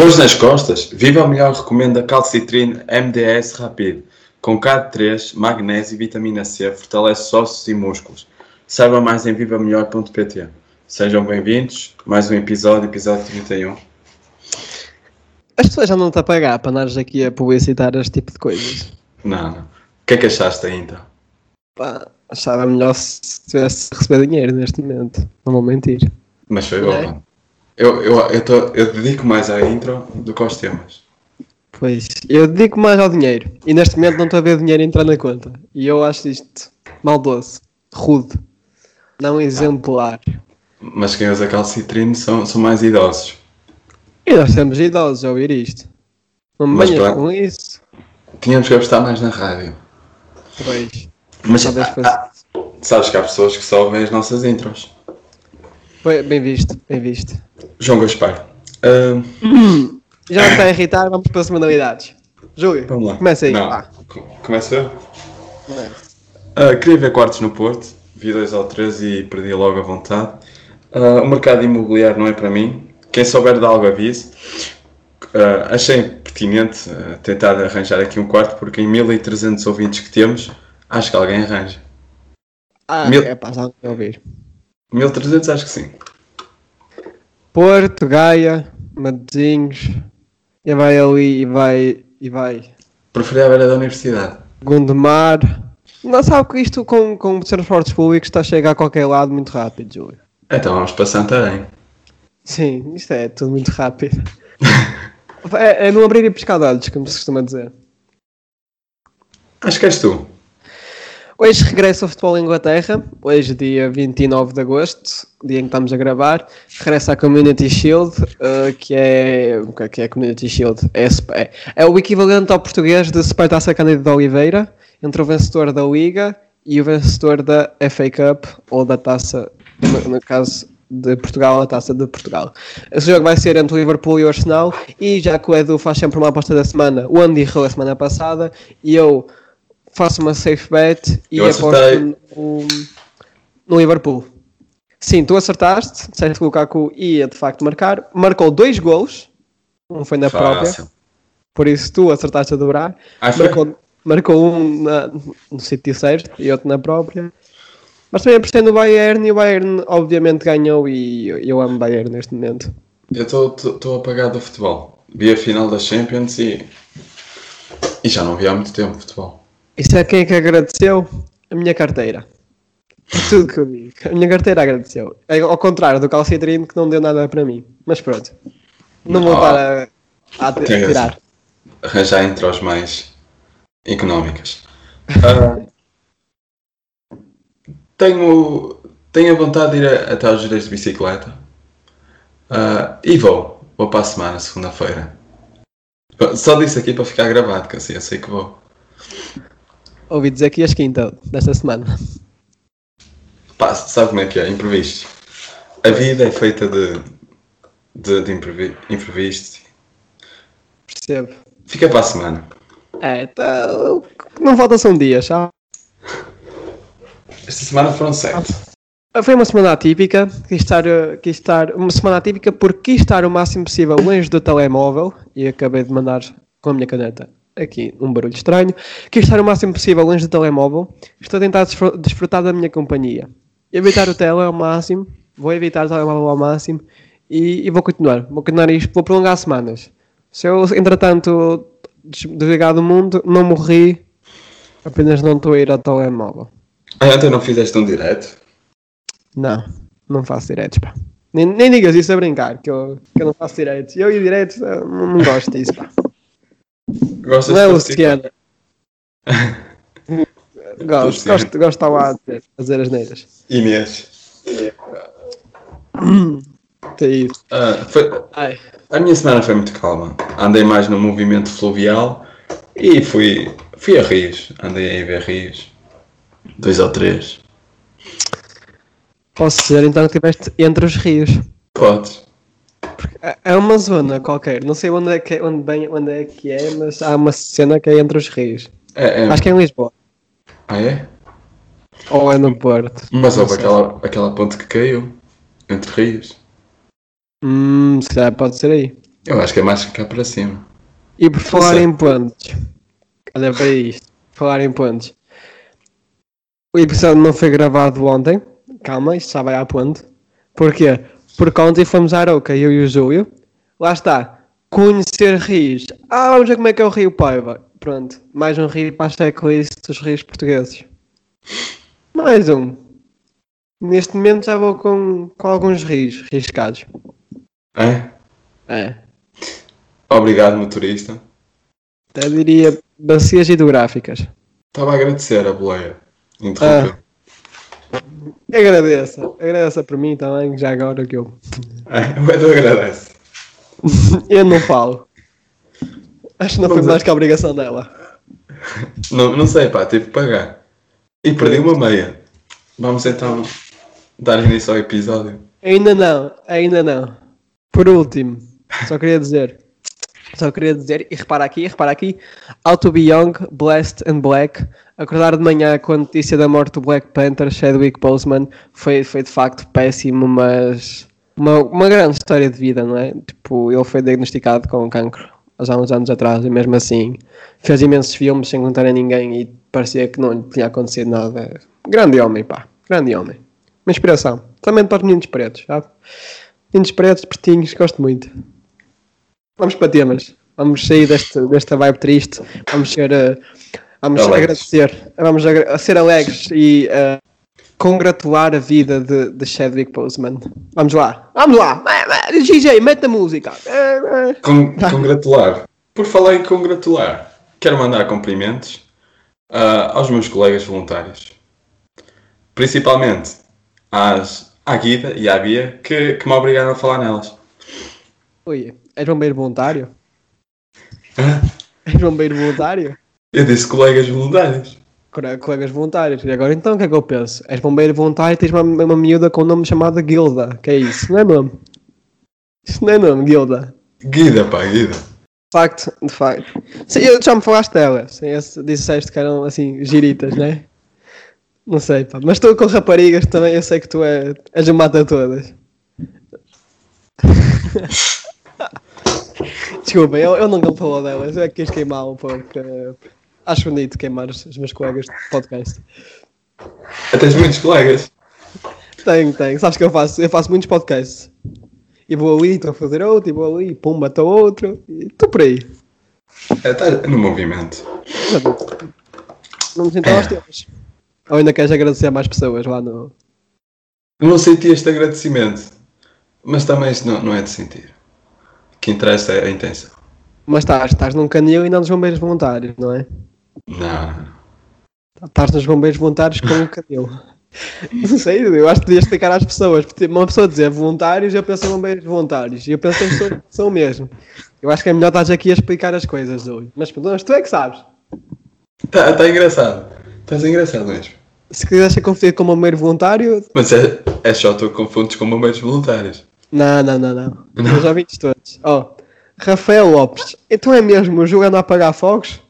Dores nas costas? Viva Melhor recomenda calcitrine MDS Rapid. Com K3, magnésio e vitamina C, fortalece ossos e músculos. Saiba mais em vivamelhor.pt. Sejam bem-vindos. Mais um episódio, episódio 31. As pessoas já não estão a pagar para andares aqui a publicitar este tipo de coisas. Não, não. O que é que achaste aí então? Pá, achava melhor se tivesse a receber dinheiro neste momento. Não vou mentir. Mas foi bom. é? Eu, eu, eu, tô- eu dedico mais à intro do que aos temas. Pois, eu dedico mais ao dinheiro. E neste momento não estou a ver dinheiro entrar na conta. E eu acho isto maldoso, rude, não exemplar. Mas quem usa calcitrine são, são mais idosos. E nós temos idosos a ouvir isto. Não me Mas com isso. Tínhamos que apostar mais na rádio. Pois. Mas ah, ah, sabes que há pessoas que só ouvem as nossas intros. Foi bem visto, bem visto. João Gaspar. ah, Já me está a irritar, vamos para as semanalidades. Júlio, vamos lá. começa aí. Não, Começa eu? Começa. Ah, queria ver quartos no Porto, vi dois ou três e perdi logo a vontade. Ah, o mercado imobiliário não é para mim. Quem souber de algo avise. Ah, achei pertinente tentar arranjar aqui um quarto, porque em 1300 ouvintes que temos, acho que alguém arranja. Ah, Mil- é não quero ouvir. 1300 acho que sim. Porto, Gaia, Matosinhos, e vai ali e vai, e vai. Preferia a beira da universidade. Gondomar. Não sabe que isto com, com transportes públicos está a chegar a qualquer lado muito rápido, Júlio. Então vamos para Santarém. Sim, isto é tudo muito rápido. é, é não abrir e pescar olhos, como se costuma dizer. Acho que és tu. Hoje regressa o futebol em Inglaterra, hoje dia 29 de agosto, dia em que estamos a gravar, regressa a Community Shield, uh, que é... o que é que é Community Shield? É, é, é o equivalente ao português de Supertaça Cândido de Oliveira, entre o vencedor da Liga e o vencedor da FA Cup, ou da Taça, no caso de Portugal, a Taça de Portugal. Esse jogo vai ser entre o Liverpool e o Arsenal, e já que o Edu faz sempre uma aposta da semana, o Andy errou a semana passada, e eu faço uma safe bet e aposto no, no Liverpool. Sim, tu acertaste, disseste que o Lukaku ia de facto marcar, marcou dois golos, um foi na própria, Fácil. por isso tu acertaste a dobrar, Ah, marcou, marcou um na- no sítio certo e outro na própria. Mas também apostei no Bayern e o Bayern obviamente ganhou e eu, eu amo Bayern neste momento. Eu estou apagado do futebol. Vi a final da Champions e. E já não vi há muito tempo futebol. E sabe quem é que agradeceu? A minha carteira. Tudo que eu digo. A minha carteira agradeceu. É Ao contrário do calcitrino que não deu nada para mim. Mas pronto. Não vou Ah. estar a, a tirar. Arranjar entre os mais económicas. Ah, tenho, tenho a vontade de ir a- até aos giros de bicicleta. Ah, e vou. Vou para a semana, segunda-feira. Só disse aqui para ficar gravado, que assim eu sei que vou. Ouvi dizer que ias quinta desta semana. Pá, sabe como é que é? Imprevisto. A vida é feita de, de, de imprevi- imprevistos. Percebo. Fica para a semana. É, tá, não falta são dias, sabe? Esta semana foram sete. Foi uma semana atípica, quis estar, quis estar, uma semana atípica porque quis estar o máximo possível longe do telemóvel e acabei de mandar com a minha caneta aqui um barulho estranho. Quis estar o máximo possível longe do telemóvel, estou a tentar desfr- desfrutar da minha companhia. Evitar o tele ao máximo, vou evitar o telemóvel ao máximo e, e vou continuar, vou continuar isto, vou prolongar semanas. Se eu, entretanto, des- desligar do mundo, não morri, apenas não estou a ir ao telemóvel. Ah, ontem não fizeste um direto? Não, não faço diretos, pá. Nem, nem digas isso a brincar, que eu, que eu não faço diretos. Eu e diretos eu não, não gosto disso, pá. Gostas Não é de? Luciano. gosto, gosto, gosto de estar lá a dizer- a dizer as neiras. Inês. É isso. Ah, foi- a minha semana foi muito calma. Andei mais no movimento fluvial e fui, fui a rios. Andei a ver rios. Dois ou três. posso dizer então que estiveste entre os rios. Podes. É- É uma zona qualquer, não sei onde é que é, onde bem, onde é, que é mas há uma cena que é entre os rios. É, é. Acho que é em Lisboa. Ah, é? Ou é no Porto. Mas houve aquela, aquela ponte que caiu. Entre rios. Hum, se calhar pode ser aí. Eu acho que é mais ficar para cima. E por falar em pontos, olha para isto, por falar em pontos. O episódio não foi gravado ontem, calma, isto já vai à ponte. Porquê? Porque ontem fomos à Aroca, eu e o Júlio. Lá está, conhecer rios. Ah, vamos ver como é que é o Rio Paiva. Pronto, mais um rio para a checklist dos rios portugueses. Mais um. Neste momento já vou com, com alguns rios riscados. É? É. Obrigado, motorista. Até diria bacias hidrográficas. Estava a agradecer a boleia. Interrompeu. Agradeça, agradeça por mim também, já agora que eu. É, o Edu agradece. Eu não falo. Acho que não foi a- mais que a obrigação dela. Não, não sei, pá, tive que pagar. E perdi uma meia. Vamos então dar início ao episódio. Ainda não, ainda não. Por último, só queria dizer. Só queria dizer, e repara aqui, repara aqui. How to be young, blessed and black. Acordar de manhã com a notícia da morte do Black Panther, Chadwick Boseman, foi, foi de facto péssimo, mas uma, uma grande história de vida, não é? Tipo, ele foi diagnosticado com cancro há uns anos atrás e mesmo assim fez imensos filmes sem contar a ninguém e parecia que não lhe tinha acontecido nada. Grande homem, pá, grande homem. Uma inspiração. Também para os meninos pretos, sabe? Meninos pretos, pretinhos, gosto muito. Vamos para temas. Vamos sair deste, desta vibe triste. Vamos ser. eh, vamos Alegres. agradecer. Vamos a ser alegres e eh, congratular a vida de, de Chadwick Boseman. Vamos lá. Vamos lá. DJ, mete a música. Con congratular. Por falar em congratular, quero mandar cumprimentos ah, aos meus colegas voluntários. Principalmente às, à Guida e à Bia, que, que me obrigaram a falar nelas. Ui, és bombeiro voluntário? Hã? És bombeiro voluntário? Eu disse colegas voluntários. Colegas voluntários. E agora então o que é que eu penso? És bombeiro voluntário e tens uma, uma miúda com um nome chamado Guilda. Que é isso? Não é nome? Isso não é nome, Guilda. Guida, pá, Guida. De facto, de facto. Sim, eu- já me falaste dela. Sim, disseste que eram assim, giritas, né? Não sei, pá. Mas estou com raparigas também, eu sei que tu é, és o mata todas. Desculpa, eu, eu nunca me falou delas. Eu é que quis queimá-lo porque acho bonito queimar os, os meus colegas de podcast. Tens muitos colegas. Tenho, tenho. Sabes que eu faço? Eu faço muitos podcasts. E vou ali, estou a fazer outro, e vou ali, pumba, estou outro. E estou por aí. Está no movimento. Não me sinto aos tempos. Ou ainda queres agradecer a mais pessoas lá no. Não senti este agradecimento. Mas também isto não, não é de sentir. O que interessa é a intenção. Mas estás, estás num canil e não nos bombeiros voluntários, não é? Não. Estás nos bombeiros voluntários com um canil. Não sei, eu acho que devias explicar às pessoas. Porque uma pessoa dizer voluntários, eu penso em bombeiros voluntários. E eu penso em pessoas que são mesmo. Eu acho que é melhor estás aqui a explicar as coisas hoje. Mas pronto, mas tu é que sabes. Está tá engraçado. Estás engraçado mesmo. Se quiseres ser confundido com bombeiro voluntário, Mas é, é só tu confundes com bombeiros voluntários. Não, não, não, não. Eu já vi todos. Ó, Rafael Lopes. Então é mesmo jogando a apagar fogos?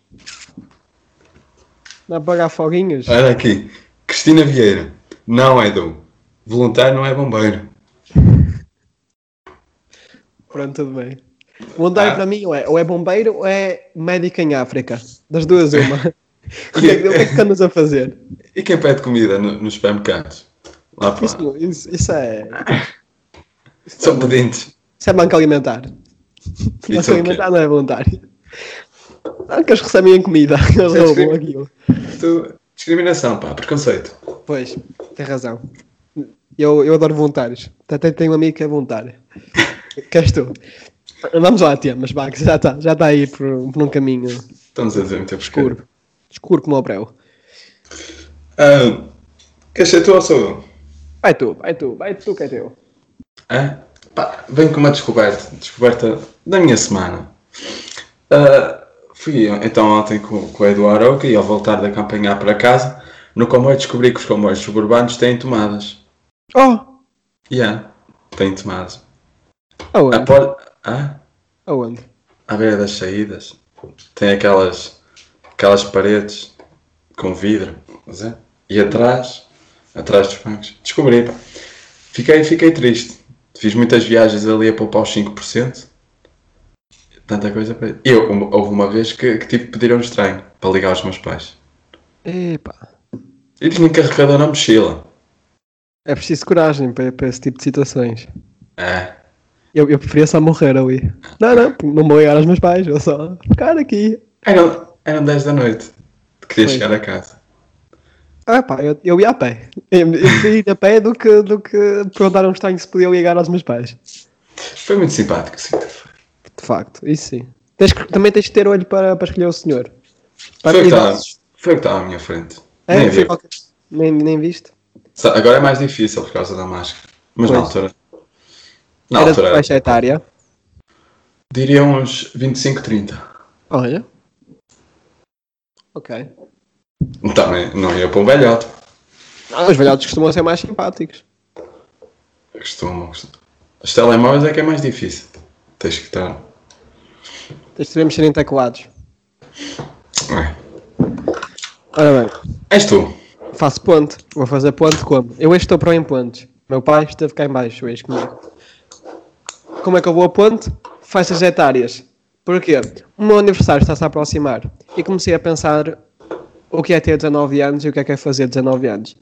A apagar foguinhos? Olha aqui. Cristina Vieira. Não, Edu. Voluntário não é bombeiro. Pronto, tudo bem. Voluntário Ah. para mim ou é, ou é bombeiro ou é médico em África. Das duas, uma. o, que é, que- o que é que andas a fazer? E quem pede comida no- nos supermercados? Lá para. Isso, isso, isso é. São pedintes. Isso é banco alimentar. Banco é alimentar não é voluntário. Não, que eles recebem em comida. Eles é roubam aquilo. Tu- Discriminação, pá. Preconceito. Pois, tem razão. Eu, eu adoro voluntários. Até tenho um amigo que é voluntário. que és tu. Vamos lá, Tia, mas vá, que já está já tá aí por, por um caminho Estamos a dizer muito escuro. Escuro como o breu. Ah, queres ser tu ou sou eu? Vai tu, vai tu, vai tu que é teu. Hã? Pá, venho com uma descoberta. Descoberta da minha semana. Ah, fui então ontem com, com o Eduardo Aroca e ao voltar da campanha para casa, no comboio descobri que os comboios suburbanos têm tomadas. Oh! Yeah, têm tomadas. Aonde? A por... ah, Aonde? à beira das saídas tem aquelas, aquelas paredes com vidro. é? E atrás, atrás dos bancos, descobri. Pá. Fiquei, fiquei triste. Fiz muitas viagens ali a poupar os 5%. Tanta coisa para. Eu, uma- houve uma vez que, que tive que pedir a um estranho para ligar aos meus pais. Epá. E tinha carregador na mochila. É preciso coragem para, para esse tipo de situações. É. Eu, eu preferia só morrer ali. Não, não, não vou ligar aos meus pais, vou só ficar aqui. Eram, eram 10 da noite. Queria Pois. chegar a casa. Ah pá, eu, eu ia a pé. Eu, eu ir a pé do que, do que perguntar a um estranho se podia ligar aos meus pais. Foi muito simpático, sim. De facto, isso sim. Tens que- também tens que ter olho para, para escolher o senhor. Para Foi o que idosos. foi que estava à minha frente. É, Nem, vi. qualquer- nem, nem viste? Agora é mais difícil por causa da máscara. Mas na Pois. altura. Na Era altura. faixa etária. Diria uns 25, 30. Olha. Ok. Também não ia para um velhote. Ah, os velhotes costumam ser mais simpáticos. Costumam. Os telemóveis é que é mais difícil. Tens que estar. Devemos ser enteculados. É. Ora bem, És tu. faço ponte. Vou fazer ponte como? Eu hoje estou para em pontes. Meu pai esteve cá em baixo hoje comigo. Como é que eu vou a ponte? Faixas etárias. Porquê? O meu aniversário está-se a aproximar. E comecei a pensar o que é ter 19 anos e o que é que é fazer 19 anos.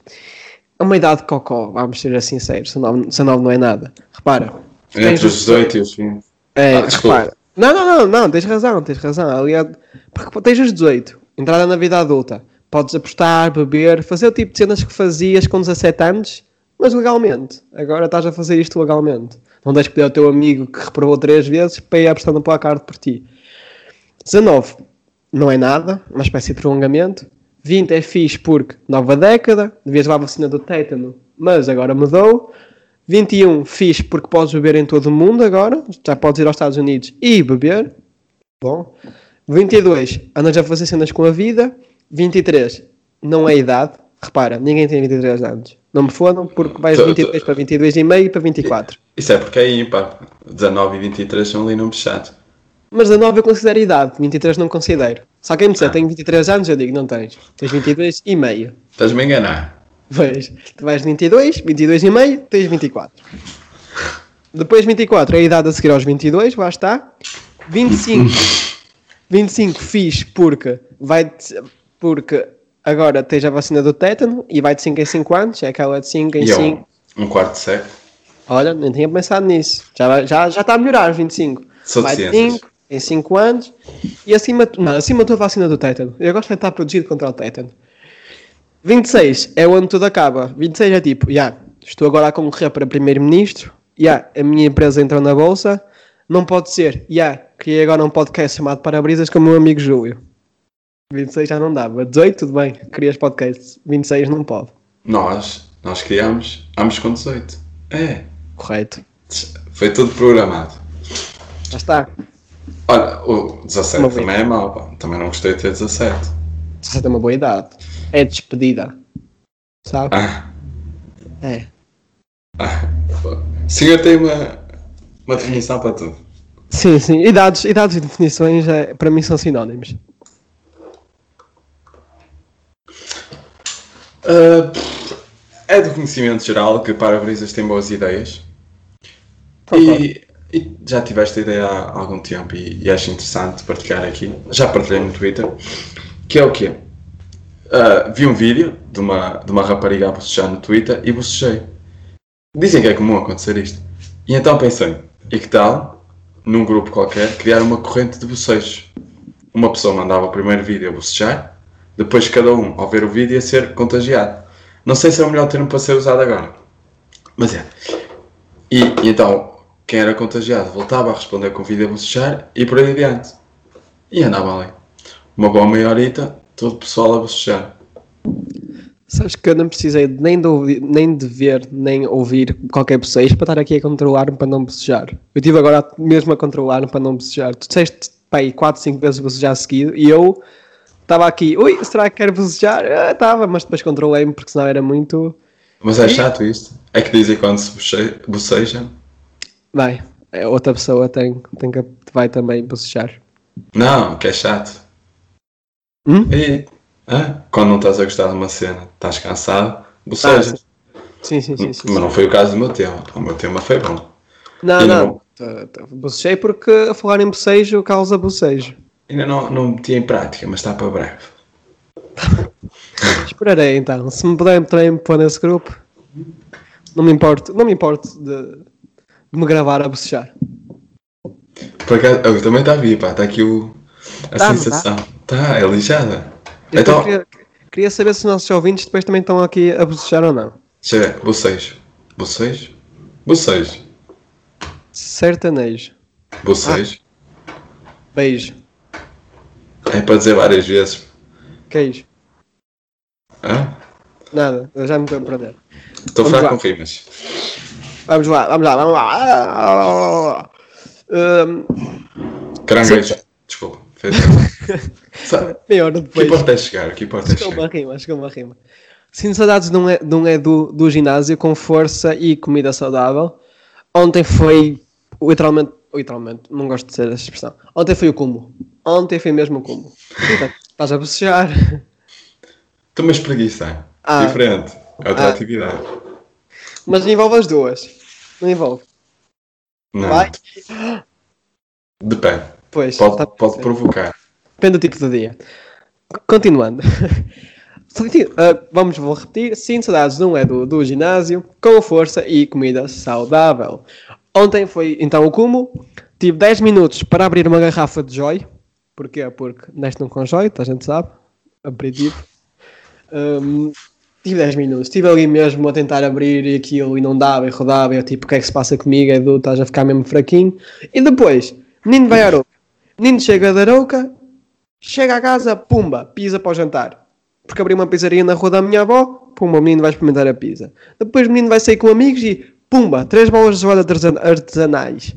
É uma idade de cocó, vamos ser sinceros. 19, 19 não é nada. Repara. Entre os 18 e os 20. É, Ah, repara. Não, não, não, não, tens razão, tens razão. Aliás, porque tens os 18, entrada na vida adulta. Podes apostar, beber, fazer o tipo de cenas que fazias com 17 anos, mas legalmente. Agora estás a fazer isto legalmente. Não tens que pedir ao teu amigo que reprovou três vezes para ir apostar no placar por ti. 19 não é nada, uma espécie de prolongamento. 20 é fixe porque nova década, devias levar a vacina do tétano, mas agora mudou. 21 fixe porque podes beber em todo o mundo agora, já podes ir aos Estados Unidos e beber. Bom. 22 andas a fazer cenas com a vida. 23 não é idade. Repara, ninguém tem 23 anos. Não me fodam porque vais de Tô- 23 para 22 e meio para 24. Isso é porque é ímpar. 19 e 23 são ali números chatos. Mas 19 eu considero idade, 23 não considero. Só quem me disser tenho 23 anos, eu digo não tens. Tens 22 e meio. Estás-me a enganar. Pois, tu vais de 22, 22 e meio, tens 24. Depois 24 é a idade a seguir aos 22, lá está. 25, 25 fiz porque vai porque agora tens a vacina do tétano e vai de 5 em 5 anos, é aquela de 5 em E é 5. um, um quarto de século. Olha, nem tinha pensado nisso. Já, já, já está a melhorar os 25. Sou vai de ciências. 5 em 5 anos e acima, não, acima da vacina do tétano. Eu gosto de estar protegido contra o tétano. 26 é onde tudo acaba. 26 é tipo, já, estou agora a concorrer para primeiro-ministro, já, a minha empresa entrou na bolsa, não pode ser, já, criei agora um podcast chamado Parabrisas com o meu amigo Júlio. 26 já não dava. 18, tudo bem, crias podcast. 26 não pode. Nós, nós criámos ambos com 18. É. Correto. Foi tudo programado. Já está. Olha, o 17 Uma também é mau, pá. Também não gostei de ter 17. 17 é uma boa idade. É despedida. Sabe? Ah, É. ah. O senhor tem uma, uma definição para tudo. Sim, sim. Idades, idades e definições é, para mim são sinónimos. Pff, é do conhecimento geral que para-brisas tem boas ideias. E, e já tiveste a ideia há algum tempo e, e acho interessante partilhar aqui. Já partilhei no Twitter. Que é o quê? Ah, vi um vídeo de uma, de uma rapariga a bocejar no Twitter e bocejei. Dizem que é comum acontecer isto. E então pensei, e que tal, num grupo qualquer, criar uma corrente de bocejos? Uma pessoa mandava o primeiro vídeo a bocejar, depois cada um, ao ver o vídeo, ia ser contagiado. Não sei se é o melhor termo para ser usado agora. Mas é. E, e então, quem era contagiado voltava a responder com o vídeo a bocejar e por aí adiante. E andava ali. Uma boa meia horita, todo o pessoal a bocejar. Sabes que eu não precisei nem de, ouvir, nem de ver, nem ouvir qualquer bocejo para estar aqui a controlar-me para não bocejar. Eu estive agora mesmo a controlar-me para não bocejar. Tu disseste, pai, 4, 5 vezes bocejar seguido e eu estava aqui, ui, será que quero bocejar? Ah, Estava, mas depois controlei-me porque senão era muito. Mas é chato isto. É que dizem quando se boce- boceja. Vai, é, outra pessoa tem, tem que vai também bocejar. Não, que é chato. Hum? E, hã? quando não estás a gostar de uma cena, estás cansado, bocejas. Sim, sim, sim. sim, sim. Mas não foi o caso do meu tema. O meu tema foi bom. Não, não. não- Tá- tá- Bocejei porque a falar em bocejo causa bocejo. Ainda não, não meti em prática, mas está para breve. Esperarei então. Se me puderem também me pôr nesse grupo, não me importo, não me importo de, de me gravar a bocejar. Por acaso, eu também está a vir, pá, está aqui o, a Tá, sensação. Está, é lixada. Eu Então, queria, queria saber se os nossos ouvintes depois também estão aqui a bocejar ou não. ver, bocejo. Bocejo? Bocejo. Sertanejo. Bocejo. Beijo. É para dizer várias vezes. Queijo. Hã? Nada, eu já me estou a perder. Estou fraco lá. com rimas. Vamos lá, vamos lá, vamos lá. Hum, Caranguejo. Desculpa. Sabe, meia hora O que depois. importa é chegar. Que importa é Chegou uma chegar. rima, chegou uma rima. Sinto saudades de um, é, um é do, do ginásio com força e comida saudável. Ontem foi literalmente, literalmente, não gosto de ser essa expressão. Ontem foi o cúmulo. Ontem foi mesmo o cúmulo. Então, Estás a bocejar. Estou uma espreguiça. Ah. Diferente. É outra Ah. atividade. Mas envolve as duas. Não envolve. Não. Vai? Depende. Pois. Pode, tá- pode provocar. Depende do tipo de dia. Continuando. Uh, vamos, vou repetir. Sinto saudades de um é do, do ginásio, com força e comida saudável. Ontem foi então o cúmulo. Tive 10 minutos para abrir uma garrafa de Joy. Porquê? Porque neste não com Joy, a gente sabe. Aperitivo. Um, tive 10 minutos. Estive ali mesmo a tentar abrir aquilo e não dava e rodava. E eu tipo, o que é que se passa comigo? Edu, estás a ficar mesmo fraquinho. E depois, menino vai à Menino chega da Arouca, chega a casa, pumba, pizza para o jantar. Porque abri uma pizzaria na rua da minha avó, pumba, o menino vai experimentar a pizza. Depois o menino vai sair com amigos e pumba, três bolas de artesan- artesanais.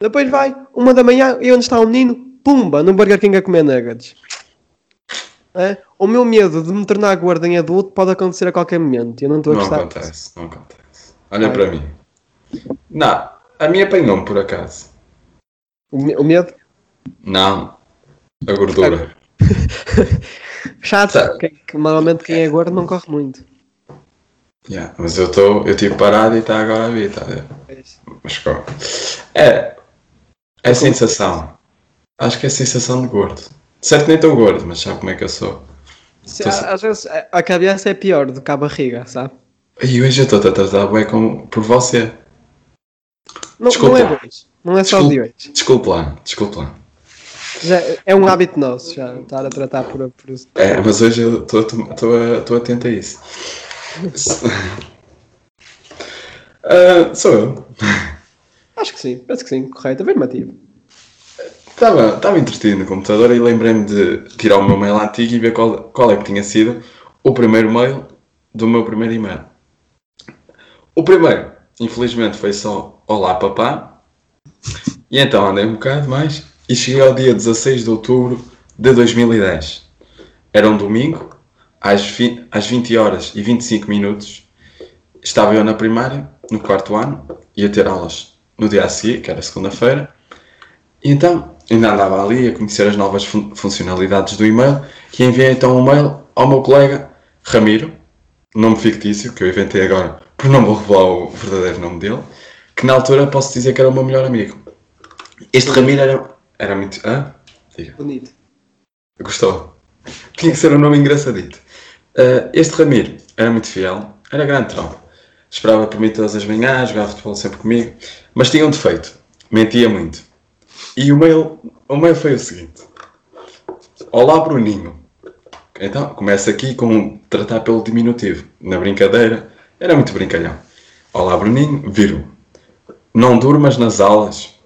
Depois vai, uma da manhã, e onde está o menino? Pumba, no Burger King a comer nuggets. É? O meu medo de me tornar gordo em adulto pode acontecer a qualquer momento. Eu não estou a Não gostar. acontece. Não acontece. Olha Vai. para mim. Não. A minha apanhou-me por acaso. O, me- o medo? Não. A gordura. Chato. Tá. Quem- normalmente quem é gordo não corre muito. Yeah, mas eu estou. Eu tive parado e está agora a vir, está a ver? Mas corre. É. É sensação. Acho que é sensação de gordo. Certo, nem tão gordo, mas sabe como é que eu sou? Se- Tô- Às vezes a- a cabeça é pior do que a barriga, sabe? E hoje eu estou a tratar bem com, por você. Não, Desculpa. não é de hoje. Não é só de Desculpa, hoje. desculpe lá, desculpe lá. Já é um hábito nosso já estar a tratar por, por isso. É, mas hoje eu estou atento a isso. Ah, sou eu. Acho que sim, penso que sim, correto, afirmativo. Estava, estava entretido no computador e lembrei-me de tirar o meu mail antigo e ver qual, qual é que tinha sido o primeiro mail do meu primeiro e-mail. O primeiro, infelizmente, foi só Olá Papá. E então andei um bocado mais e cheguei ao dia 16 de outubro de 2010. Era um domingo, às, às 20 horas e 25 minutos. Estava eu na primária, no quarto ano, ia ter aulas no dia a seguir, que era segunda-feira. E então, ainda andava ali a conhecer as novas fun- funcionalidades do e-mail e enviei então um mail ao meu colega Ramiro, nome fictício que eu inventei agora, por não vou revelar o verdadeiro nome dele, que na altura posso dizer que era o meu melhor amigo. Este Ramiro era, era muito. Hã? Diga. Bonito. Gostou? Tinha que ser um nome engraçadito. Uh, este Ramiro era muito fiel, era grande tropa. Esperava por mim todas as manhãs, jogava futebol sempre comigo, mas tinha um defeito, mentia muito. E o mail, o mail foi o seguinte: Olá Bruninho. Então, começa aqui com tratar pelo diminutivo. Na brincadeira, era muito brincalhão. Olá Bruninho, vírgula. Não durmas nas aulas.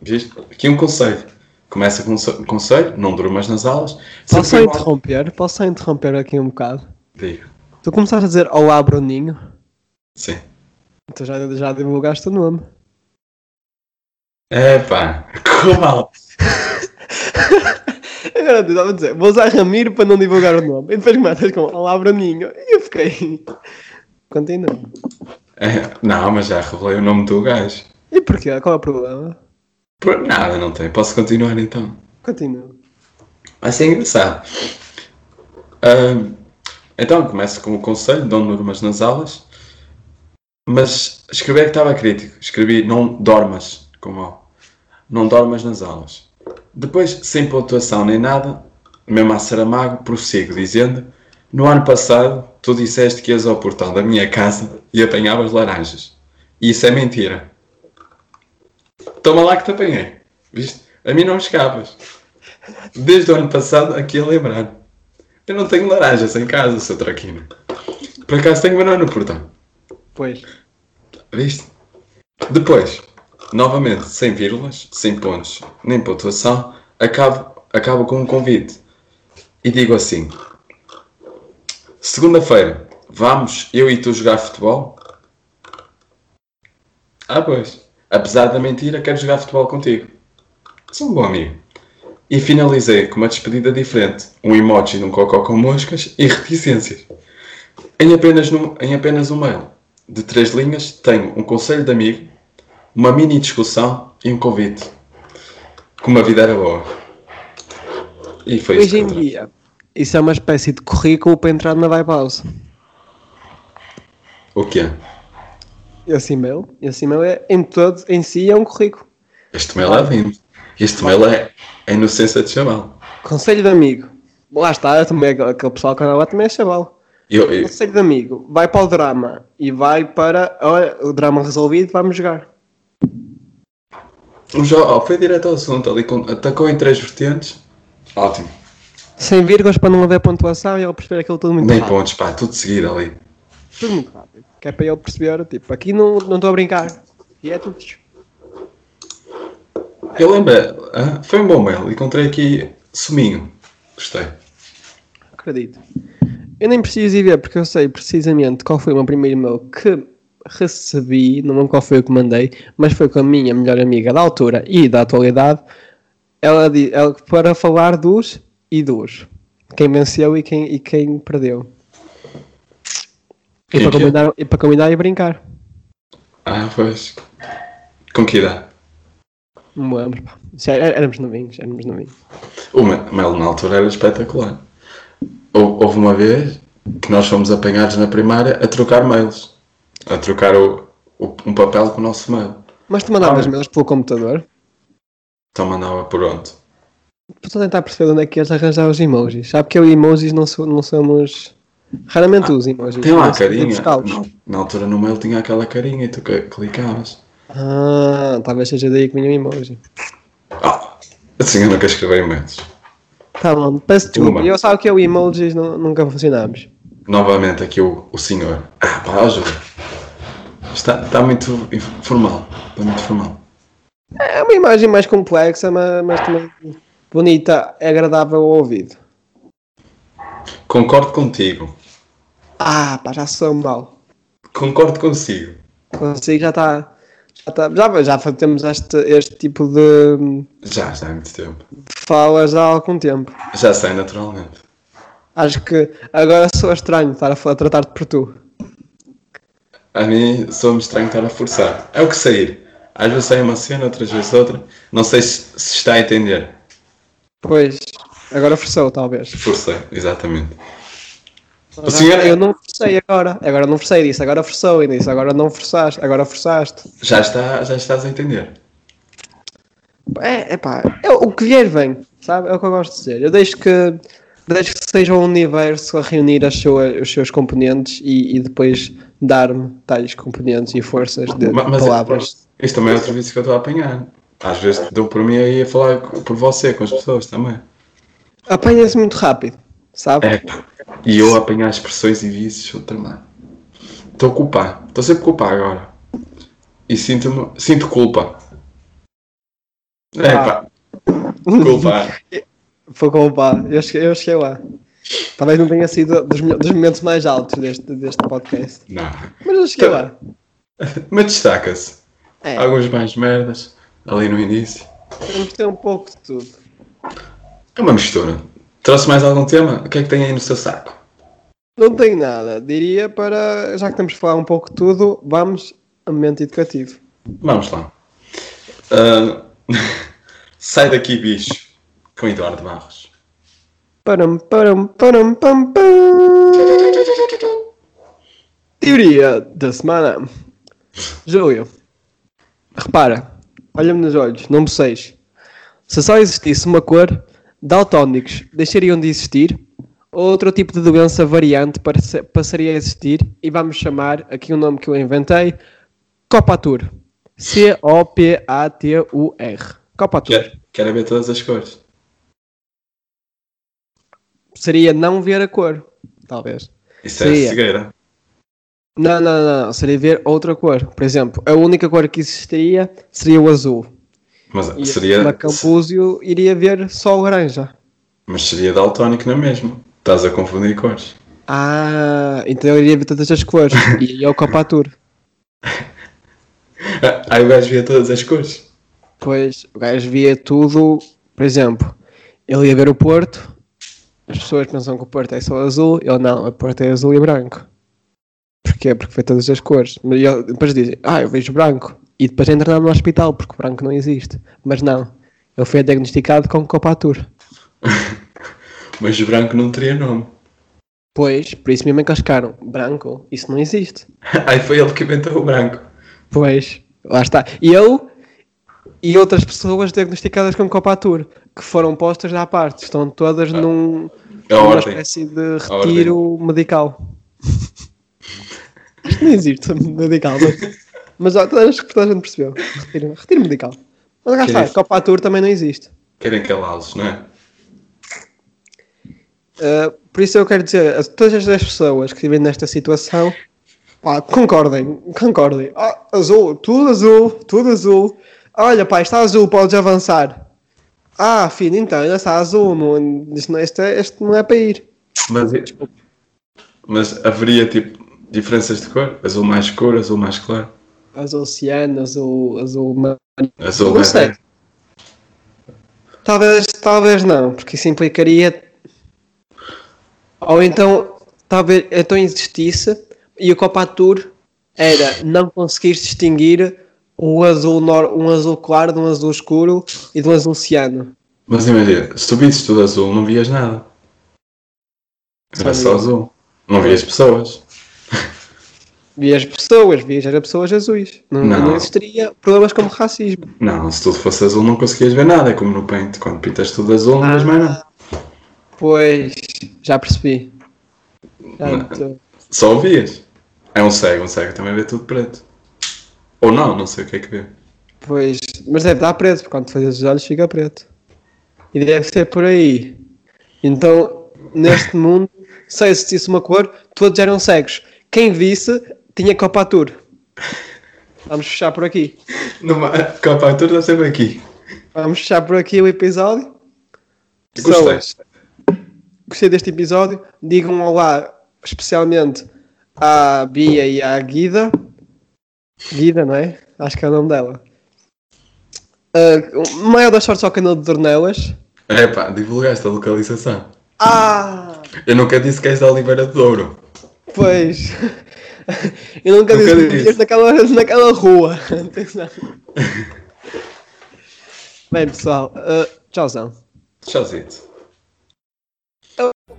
Viste? Aqui um conselho. Começa com um conselho, não durmas nas aulas. Posso só interromper? Posso só interromper aqui um bocado? Diga. Tu começaste a dizer Olá Bruninho, Sim. tu já, já divulgaste o nome. Epá, correu mal. Agora tu estava a dizer, vou usar Ramiro para não divulgar o nome. E depois começas com Olá Bruninho. E eu fiquei. Continua. É, não, mas já revelei o nome do gajo. E porquê? Qual é o problema? Por nada, não tem. Posso continuar então. Continua. Vai ser engraçado. Então, começo com o conselho, não durmas nas aulas. Mas escrevi é que estava crítico. Escrevi não dormas com O. não dormas nas aulas. Depois, sem pontuação nem nada, mesmo a Saramago, prossigo dizendo: No ano passado, tu disseste que ias ao portão da minha casa e apanhavas laranjas. E isso é mentira. Toma lá que te apanhei. Viste? A mim não me escapas. Desde o ano passado, aqui a lembrar. Eu não tenho laranjas em casa, seu traquino. Por acaso tenho banana no portão. Pois. Viste? Depois, novamente, sem vírgulas, sem pontos, nem pontuação, acabo, acabo com um convite. E digo assim: Segunda-feira, vamos eu e tu jogar futebol? Ah, pois. Apesar da mentira, quero jogar futebol contigo. Sou um bom amigo. E finalizei com uma despedida diferente: um emoji de um cocó com moscas e reticências. Em apenas, num, em apenas um mail de três linhas, tenho um conselho de amigo, uma mini discussão e um convite. Como a vida era boa. E foi Hoje isso. em dia, isso é uma espécie de currículo para entrar na Vibe House. O quê? Esse e-mail, esse e-mail é, em todo, em si, é um currículo. Este mail é lindo. Este mail é a inocência de chaval. Conselho de amigo. Lá está, também, aquele pessoal que anda lá também é chaval. Eu, eu, Conselho de amigo. Vai para o drama e vai para. Olha, o drama resolvido, vamos jogar. o Jo- oh, foi direto ao assunto, ali com- atacou em três vertentes. Ótimo. Sem vírgulas para não haver pontuação e ele perceber aquilo tudo muito Nem rápido. pontos, pá, tudo seguido ali. Tudo muito rápido. Que é para ele perceber, tipo, aqui não não estou a brincar. E é tudo. Eu lembro, ah, foi um bom mail. Encontrei aqui suminho. Gostei. Acredito. Eu nem preciso ir ver, porque eu sei precisamente qual foi o meu primeiro e-mail que recebi, não lembro qual foi o que mandei, mas foi com a minha melhor amiga da altura e da atualidade, ela, ela para falar dos e dos. Quem venceu e quem, e quem perdeu. E para, é? combinar, e para combinar e brincar. Ah, pois. Com que idade? Não lembro. pá. Éramos novinhos, éramos novinhos. O ma- mail na altura era espetacular. Hou- Houve uma vez que nós fomos apanhados na primária a trocar mails. A trocar o, o- um papel com o nosso mail. Mas tu mandavas Ah. mails pelo computador? Então mandava por onde? Estou a tentar perceber onde é que ias arranjar os emojis. Sabe que eu e emojis não, sou- não somos. Raramente uso emojis. Tem lá a não carinha. Na, na altura no mail tinha aquela carinha e tu ca- clicavas. Ah, talvez seja daí que vinha o emoji. Ah, assim eu nunca escrevi e-mails. Tá bom, peço desculpa. Eu sabe que eu e emojis nu- nunca funcionamos. Novamente aqui o, o senhor. Ah, pá, ajuda. Está, está muito formal. Está muito formal. É uma imagem mais complexa, mas, mas também bonita, é agradável ao ouvido. Concordo contigo. Ah, pá, já sou mal. Concordo consigo. Consigo, já está. Já, tá, já, já temos este, este tipo de Já, já há muito tempo. falas há algum tempo. Já sei naturalmente. Acho que agora sou estranho estar a, a tratar-te por tu. A mim sou-me estranho estar a forçar. É o que sair. Às vezes sai uma cena, outras vezes outra. Não sei se, se está a entender. Pois, agora forçou, talvez. Forcei, exatamente. Agora, senhor é- Eu não forcei agora. Agora não forcei disso. Agora forçou e disse. Agora não forçaste. Agora forçaste. já, está, já estás a entender. É, é pá. É, o que vier vem. Sabe? É o que eu gosto de dizer. Eu deixo que. Deixo que seja o universo a reunir as sua- os seus componentes e, e depois dar-me tais componentes e forças de Ma- Mas palavras. isto também é outro vício que eu estou a apanhar. Às vezes dou por mim aí a falar por você, com as pessoas também. Apanha-se muito rápido. Sabe? É. E eu apanhar expressões e vícios, outra mano. Estou a culpar. Estou sempre a culpar agora. E sinto-me. Sinto culpa. É Ah. pá. Culpar. Foi culpado. Eu cheguei, eu cheguei lá. Talvez não tenha sido dos, dos momentos mais altos deste, deste podcast. Não. Mas eu cheguei lá. Mas destaca-se. É, Alguns mais merdas ali no início. temos de ter um pouco de tudo. É uma mistura. Trouxe mais algum tema? O que é que tem aí no seu saco? Não tenho nada. Diria para, já que temos de falar um pouco de tudo, vamos a momento educativo. Vamos lá. Ah, sai daqui, bicho. Com Eduardo Barros. Param, param, param, pam, pam. Teoria da semana. Júlio, repara, olha-me nos olhos, não boceis. Se só existisse uma cor, daltónicos deixariam de existir, outro tipo de doença variante passaria a existir, e vamos chamar, aqui um nome que eu inventei, Copatur. C-O-P-A-T-U-R. Copatur. Quero, quero ver todas as cores. Seria não ver a cor, talvez. Isso é Seria. cegueira. Não, não, não, não, seria ver outra cor. Por exemplo, a única cor que existiria seria o azul. Mas E seria, a Campúzio iria ver só o laranja. mas seria daltónico na mesma. Estás a confundir cores. Ah, então eu iria ver todas as cores. e aí é o Copatur. Ah, Aí o gajo via todas as cores. Pois o gajo via tudo, por exemplo, ele ia ver o Porto, as pessoas pensam que o Porto é só azul, ele não, o Porto é azul e branco. Porquê? Porque vê todas as cores. Mas ele- depois dizem, ah, eu vejo branco. E depois entra no hospital, porque o branco não existe. Mas não, ele foi diagnosticado com Copatur. Mas branco não teria nome. Pois, por isso mesmo encascaram. Branco, isso não existe. Aí foi ele que inventou o branco. Pois, lá está. E eu e outras pessoas diagnosticadas com Copatur, que foram postas à parte, estão todas num, A numa ordem. espécie de retiro medical. Isto não existe, medical, mas, mas ó, acho que toda a gente percebeu. Retiro, retiro medical. Mas cá está, isso? Copatur também não existe. Querem calá-los, não é? Uh, por isso eu quero dizer a todas as pessoas que vivem nesta situação, pá, concordem, concordem. Ah, azul, tudo azul, tudo azul. Olha, pá, está azul, podes avançar. Ah, filho, então, ainda está azul, não- este, é- este não é para ir. Mas, mas haveria tipo diferenças de cor? Azul mais escuro, azul mais claro. Azul ciano, azul, azul ma- Azul Não sei. Talvez, talvez não, porque isso implicaria. Ou então, talvez então existisse e o Copatur era não conseguir distinguir o azul nor- um azul claro de um azul escuro e de um azul ciano. Mas imagina, se tu visses tudo azul, não vias nada. Era Só só azul. Não vias pessoas. Vias pessoas, vias era pessoas azuis. Não, Não. não existiria problemas como racismo. Não, se tudo fosse azul não conseguias ver nada. É como no Paint. Quando pintas tudo azul não vês mais nada. Pois, já percebi. Tô- Só ouvias. É um cego, um cego também vê tudo preto. Ou não, não sei o que é que vê. Pois, mas deve dar preto, porque quando fazes os olhos fica preto. E deve ser por aí. Então, neste mundo, se existisse uma cor, todos eram cegos. Quem visse, tinha Copatur. Vamos fechar por aqui. Numa... Copa, tu está sempre aqui. Vamos fechar por aqui o episódio. Gostei. Pessoas, gostei deste episódio. Digam um olá, especialmente à Bia e à Guida. Guida, não é? Acho que é o nome dela. Uh, maior das sortes ao canal de Dornelas. É pá, divulgaste a localização. Ah! Eu nunca disse que és da Oliveira de Douro. Pois. Eu nunca, Nunca disse disse. naquela, naquela rua. Bem, pessoal, uh, tchauzão. Tchauzito.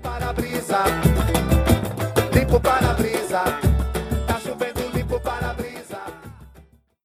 para-brisa